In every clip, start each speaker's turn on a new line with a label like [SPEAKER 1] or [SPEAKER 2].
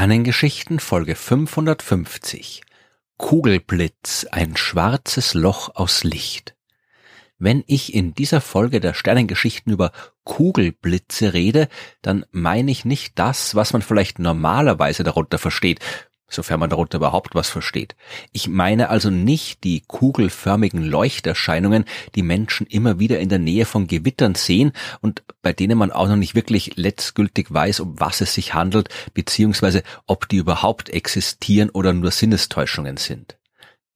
[SPEAKER 1] Sternengeschichten Folge 550 Kugelblitz, ein schwarzes Loch aus Licht. Wenn ich in dieser Folge der Sternengeschichten über Kugelblitze rede, dann meine ich nicht das, was man vielleicht normalerweise darunter versteht, sofern man darunter überhaupt was versteht. Ich meine also nicht die kugelförmigen Leuchterscheinungen, die Menschen immer wieder in der Nähe von Gewittern sehen und bei denen man auch noch nicht wirklich letztgültig weiß, um was es sich handelt, beziehungsweise ob die überhaupt existieren oder nur Sinnestäuschungen sind.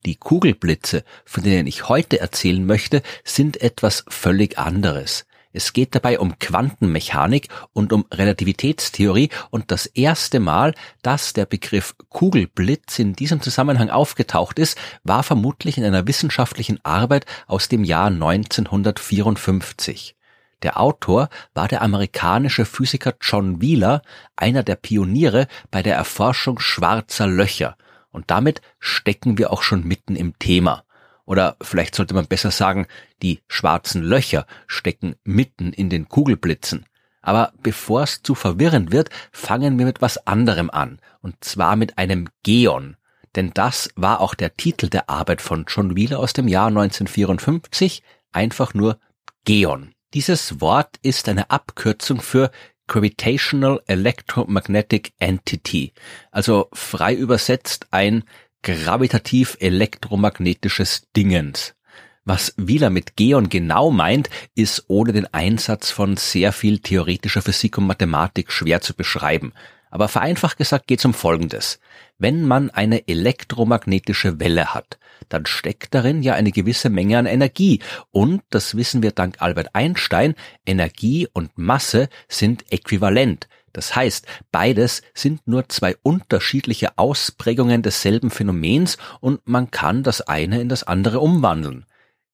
[SPEAKER 1] Die Kugelblitze, von denen ich heute erzählen möchte, sind etwas völlig anderes. Es geht dabei um Quantenmechanik und um Relativitätstheorie und das erste Mal, dass der Begriff Kugelblitz in diesem Zusammenhang aufgetaucht ist, war vermutlich in einer wissenschaftlichen Arbeit aus dem Jahr 1954. Der Autor war der amerikanische Physiker John Wheeler, einer der Pioniere bei der Erforschung schwarzer Löcher. Und damit stecken wir auch schon mitten im Thema. Oder vielleicht sollte man besser sagen, die schwarzen Löcher stecken mitten in den Kugelblitzen. Aber bevor es zu verwirrend wird, fangen wir mit was anderem an. Und zwar mit einem Geon. Denn das war auch der Titel der Arbeit von John Wheeler aus dem Jahr 1954. Einfach nur Geon. Dieses Wort ist eine Abkürzung für Gravitational Electromagnetic Entity, also frei übersetzt ein gravitativ elektromagnetisches Dingens. Was Wieler mit Geon genau meint, ist ohne den Einsatz von sehr viel theoretischer Physik und Mathematik schwer zu beschreiben. Aber vereinfacht gesagt geht es um Folgendes. Wenn man eine elektromagnetische Welle hat, dann steckt darin ja eine gewisse Menge an Energie. Und, das wissen wir dank Albert Einstein, Energie und Masse sind äquivalent. Das heißt, beides sind nur zwei unterschiedliche Ausprägungen desselben Phänomens und man kann das eine in das andere umwandeln.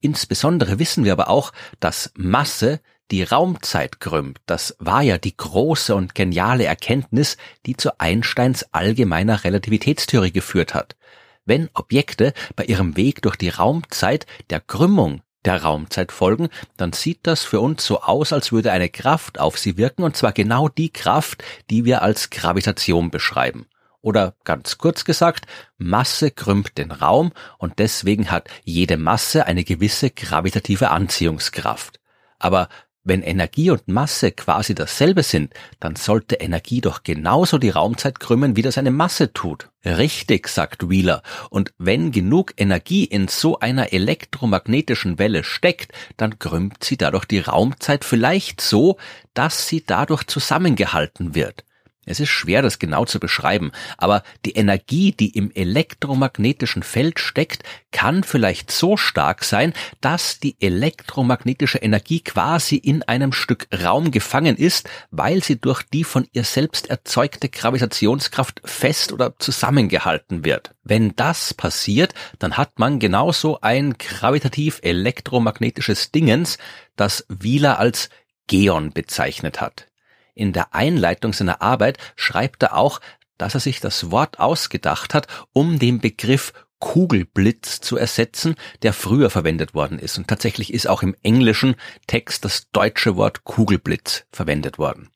[SPEAKER 1] Insbesondere wissen wir aber auch, dass Masse die Raumzeit krümmt. Das war ja die große und geniale Erkenntnis, die zu Einsteins allgemeiner Relativitätstheorie geführt hat. Wenn Objekte bei ihrem Weg durch die Raumzeit der Krümmung der Raumzeit folgen, dann sieht das für uns so aus, als würde eine Kraft auf sie wirken, und zwar genau die Kraft, die wir als Gravitation beschreiben. Oder ganz kurz gesagt, Masse krümmt den Raum und deswegen hat jede Masse eine gewisse gravitative Anziehungskraft. Aber wenn Energie und Masse quasi dasselbe sind, dann sollte Energie doch genauso die Raumzeit krümmen, wie das eine Masse tut. Richtig, sagt Wheeler. Und wenn genug Energie in so einer elektromagnetischen Welle steckt, dann krümmt sie dadurch die Raumzeit vielleicht so, dass sie dadurch zusammengehalten wird. Es ist schwer, das genau zu beschreiben, aber die Energie, die im elektromagnetischen Feld steckt, kann vielleicht so stark sein, dass die elektromagnetische Energie quasi in einem Stück Raum gefangen ist, weil sie durch die von ihr selbst erzeugte Gravitationskraft fest oder zusammengehalten wird. Wenn das passiert, dann hat man genauso ein gravitativ elektromagnetisches Dingens, das Wieler als Geon bezeichnet hat. In der Einleitung seiner Arbeit schreibt er auch, dass er sich das Wort ausgedacht hat, um den Begriff Kugelblitz zu ersetzen, der früher verwendet worden ist. Und tatsächlich ist auch im englischen Text das deutsche Wort Kugelblitz verwendet worden.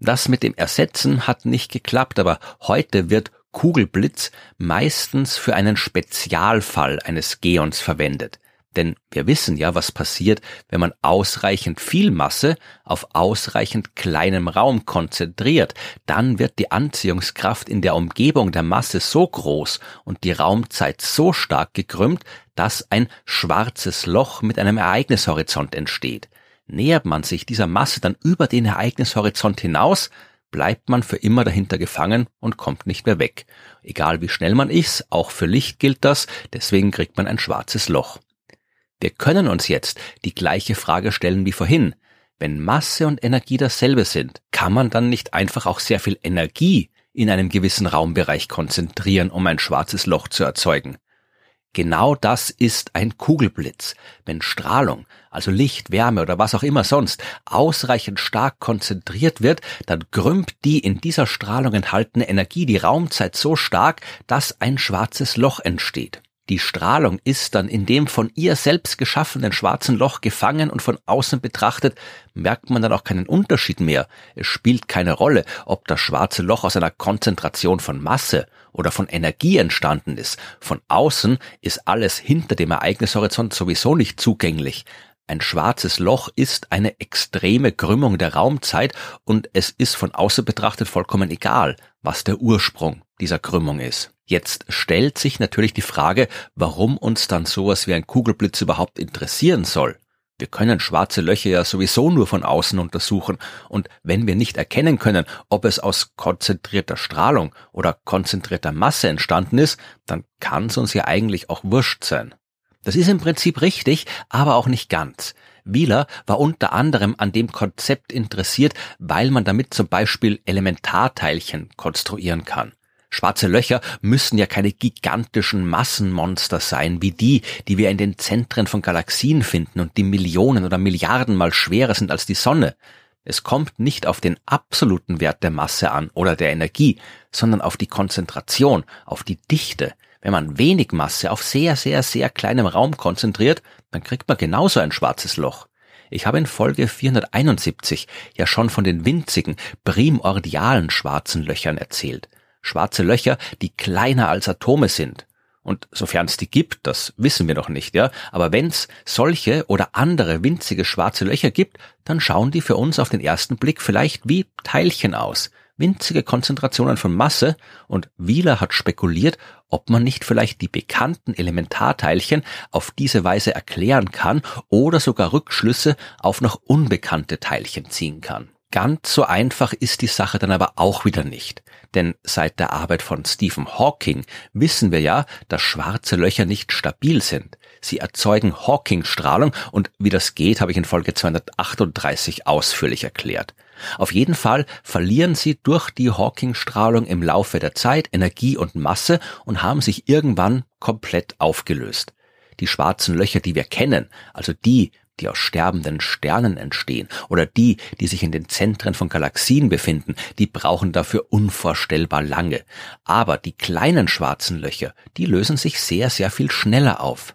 [SPEAKER 1] Das mit dem Ersetzen hat nicht geklappt, aber heute wird Kugelblitz meistens für einen Spezialfall eines Geons verwendet. Denn wir wissen ja, was passiert, wenn man ausreichend viel Masse auf ausreichend kleinem Raum konzentriert. Dann wird die Anziehungskraft in der Umgebung der Masse so groß und die Raumzeit so stark gekrümmt, dass ein schwarzes Loch mit einem Ereignishorizont entsteht. Nähert man sich dieser Masse dann über den Ereignishorizont hinaus, bleibt man für immer dahinter gefangen und kommt nicht mehr weg. Egal wie schnell man ist, auch für Licht gilt das, deswegen kriegt man ein schwarzes Loch. Wir können uns jetzt die gleiche Frage stellen wie vorhin. Wenn Masse und Energie dasselbe sind, kann man dann nicht einfach auch sehr viel Energie in einem gewissen Raumbereich konzentrieren, um ein schwarzes Loch zu erzeugen? Genau das ist ein Kugelblitz. Wenn Strahlung, also Licht, Wärme oder was auch immer sonst, ausreichend stark konzentriert wird, dann krümmt die in dieser Strahlung enthaltene Energie die Raumzeit so stark, dass ein schwarzes Loch entsteht. Die Strahlung ist dann in dem von ihr selbst geschaffenen schwarzen Loch gefangen und von außen betrachtet merkt man dann auch keinen Unterschied mehr. Es spielt keine Rolle, ob das schwarze Loch aus einer Konzentration von Masse oder von Energie entstanden ist. Von außen ist alles hinter dem Ereignishorizont sowieso nicht zugänglich. Ein schwarzes Loch ist eine extreme Krümmung der Raumzeit und es ist von außen betrachtet vollkommen egal, was der Ursprung dieser Krümmung ist. Jetzt stellt sich natürlich die Frage, warum uns dann sowas wie ein Kugelblitz überhaupt interessieren soll. Wir können schwarze Löcher ja sowieso nur von außen untersuchen, und wenn wir nicht erkennen können, ob es aus konzentrierter Strahlung oder konzentrierter Masse entstanden ist, dann kann es uns ja eigentlich auch wurscht sein. Das ist im Prinzip richtig, aber auch nicht ganz. Wieler war unter anderem an dem Konzept interessiert, weil man damit zum Beispiel Elementarteilchen konstruieren kann. Schwarze Löcher müssen ja keine gigantischen Massenmonster sein, wie die, die wir in den Zentren von Galaxien finden und die Millionen oder Milliarden mal schwerer sind als die Sonne. Es kommt nicht auf den absoluten Wert der Masse an oder der Energie, sondern auf die Konzentration, auf die Dichte. Wenn man wenig Masse auf sehr, sehr, sehr kleinem Raum konzentriert, dann kriegt man genauso ein schwarzes Loch. Ich habe in Folge 471 ja schon von den winzigen, primordialen schwarzen Löchern erzählt schwarze Löcher, die kleiner als Atome sind. Und sofern es die gibt, das wissen wir noch nicht, ja. Aber wenn es solche oder andere winzige schwarze Löcher gibt, dann schauen die für uns auf den ersten Blick vielleicht wie Teilchen aus. Winzige Konzentrationen von Masse und Wieler hat spekuliert, ob man nicht vielleicht die bekannten Elementarteilchen auf diese Weise erklären kann oder sogar Rückschlüsse auf noch unbekannte Teilchen ziehen kann. Ganz so einfach ist die Sache dann aber auch wieder nicht. Denn seit der Arbeit von Stephen Hawking wissen wir ja, dass schwarze Löcher nicht stabil sind. Sie erzeugen Hawking-Strahlung und wie das geht, habe ich in Folge 238 ausführlich erklärt. Auf jeden Fall verlieren sie durch die Hawking-Strahlung im Laufe der Zeit Energie und Masse und haben sich irgendwann komplett aufgelöst. Die schwarzen Löcher, die wir kennen, also die, die aus sterbenden Sternen entstehen oder die, die sich in den Zentren von Galaxien befinden, die brauchen dafür unvorstellbar lange. Aber die kleinen schwarzen Löcher, die lösen sich sehr, sehr viel schneller auf.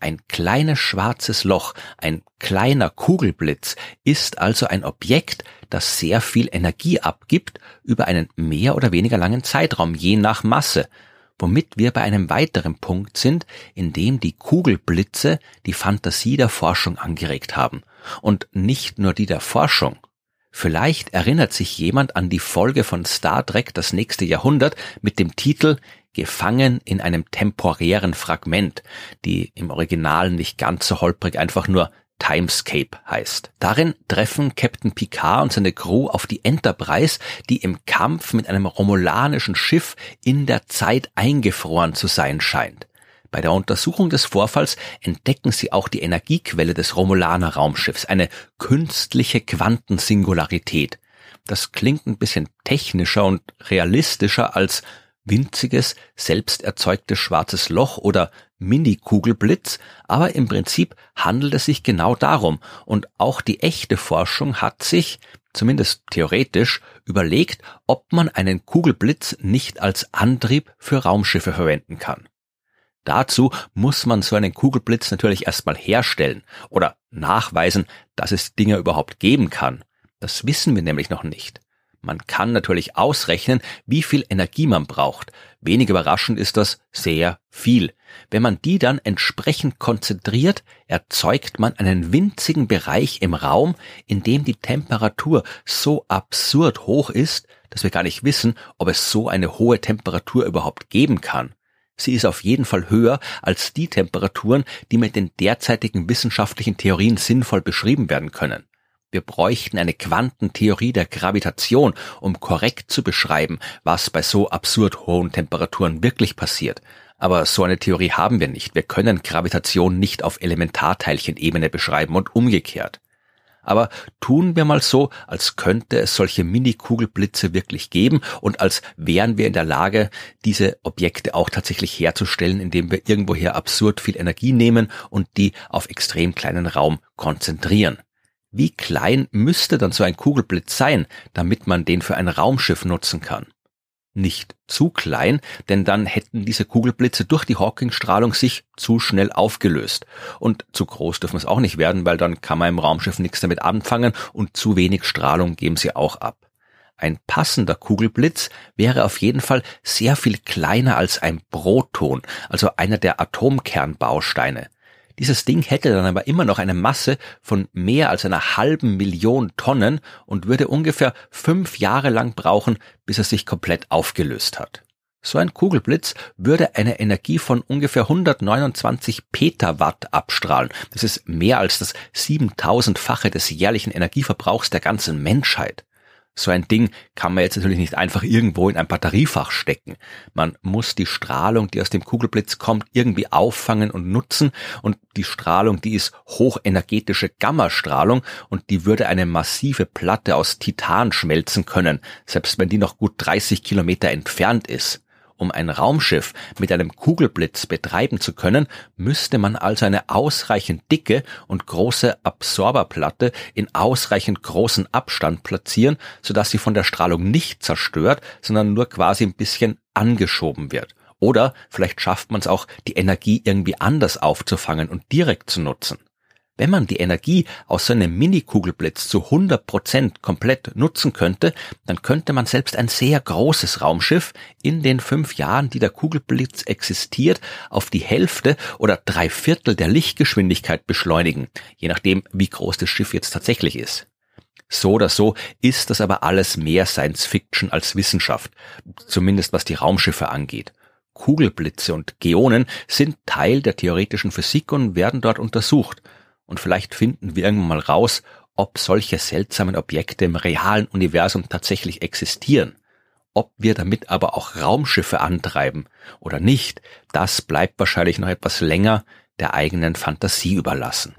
[SPEAKER 1] Ein kleines schwarzes Loch, ein kleiner Kugelblitz ist also ein Objekt, das sehr viel Energie abgibt über einen mehr oder weniger langen Zeitraum, je nach Masse, womit wir bei einem weiteren Punkt sind, in dem die Kugelblitze die Fantasie der Forschung angeregt haben. Und nicht nur die der Forschung. Vielleicht erinnert sich jemand an die Folge von Star Trek Das nächste Jahrhundert mit dem Titel Gefangen in einem temporären Fragment, die im Original nicht ganz so holprig einfach nur Timescape heißt. Darin treffen Captain Picard und seine Crew auf die Enterprise, die im Kampf mit einem romulanischen Schiff in der Zeit eingefroren zu sein scheint. Bei der Untersuchung des Vorfalls entdecken sie auch die Energiequelle des Romulaner Raumschiffs, eine künstliche Quantensingularität. Das klingt ein bisschen technischer und realistischer als winziges, selbst erzeugtes schwarzes Loch oder Mini-Kugelblitz, aber im Prinzip handelt es sich genau darum und auch die echte Forschung hat sich, zumindest theoretisch, überlegt, ob man einen Kugelblitz nicht als Antrieb für Raumschiffe verwenden kann. Dazu muss man so einen Kugelblitz natürlich erstmal herstellen oder nachweisen, dass es Dinge überhaupt geben kann. Das wissen wir nämlich noch nicht. Man kann natürlich ausrechnen, wie viel Energie man braucht. Wenig überraschend ist das sehr viel. Wenn man die dann entsprechend konzentriert, erzeugt man einen winzigen Bereich im Raum, in dem die Temperatur so absurd hoch ist, dass wir gar nicht wissen, ob es so eine hohe Temperatur überhaupt geben kann. Sie ist auf jeden Fall höher als die Temperaturen, die mit den derzeitigen wissenschaftlichen Theorien sinnvoll beschrieben werden können. Wir bräuchten eine Quantentheorie der Gravitation, um korrekt zu beschreiben, was bei so absurd hohen Temperaturen wirklich passiert. Aber so eine Theorie haben wir nicht. Wir können Gravitation nicht auf Elementarteilchenebene beschreiben und umgekehrt. Aber tun wir mal so, als könnte es solche Mini-Kugelblitze wirklich geben und als wären wir in der Lage, diese Objekte auch tatsächlich herzustellen, indem wir irgendwoher absurd viel Energie nehmen und die auf extrem kleinen Raum konzentrieren. Wie klein müsste dann so ein Kugelblitz sein, damit man den für ein Raumschiff nutzen kann? Nicht zu klein, denn dann hätten diese Kugelblitze durch die Hawking-Strahlung sich zu schnell aufgelöst. Und zu groß dürfen es auch nicht werden, weil dann kann man im Raumschiff nichts damit anfangen und zu wenig Strahlung geben sie auch ab. Ein passender Kugelblitz wäre auf jeden Fall sehr viel kleiner als ein Proton, also einer der Atomkernbausteine. Dieses Ding hätte dann aber immer noch eine Masse von mehr als einer halben Million Tonnen und würde ungefähr fünf Jahre lang brauchen, bis er sich komplett aufgelöst hat. So ein Kugelblitz würde eine Energie von ungefähr 129 Petawatt abstrahlen. Das ist mehr als das 7000-fache des jährlichen Energieverbrauchs der ganzen Menschheit. So ein Ding kann man jetzt natürlich nicht einfach irgendwo in ein Batteriefach stecken. Man muss die Strahlung, die aus dem Kugelblitz kommt, irgendwie auffangen und nutzen. Und die Strahlung, die ist hochenergetische Gammastrahlung und die würde eine massive Platte aus Titan schmelzen können, selbst wenn die noch gut 30 Kilometer entfernt ist. Um ein Raumschiff mit einem Kugelblitz betreiben zu können, müsste man also eine ausreichend dicke und große Absorberplatte in ausreichend großen Abstand platzieren, sodass sie von der Strahlung nicht zerstört, sondern nur quasi ein bisschen angeschoben wird. Oder vielleicht schafft man es auch, die Energie irgendwie anders aufzufangen und direkt zu nutzen. Wenn man die Energie aus so einem Mini-Kugelblitz zu 100 Prozent komplett nutzen könnte, dann könnte man selbst ein sehr großes Raumschiff in den fünf Jahren, die der Kugelblitz existiert, auf die Hälfte oder drei Viertel der Lichtgeschwindigkeit beschleunigen, je nachdem, wie groß das Schiff jetzt tatsächlich ist. So oder so ist das aber alles mehr Science Fiction als Wissenschaft, zumindest was die Raumschiffe angeht. Kugelblitze und Geonen sind Teil der theoretischen Physik und werden dort untersucht und vielleicht finden wir irgendwann mal raus, ob solche seltsamen Objekte im realen Universum tatsächlich existieren. Ob wir damit aber auch Raumschiffe antreiben oder nicht, das bleibt wahrscheinlich noch etwas länger der eigenen Fantasie überlassen.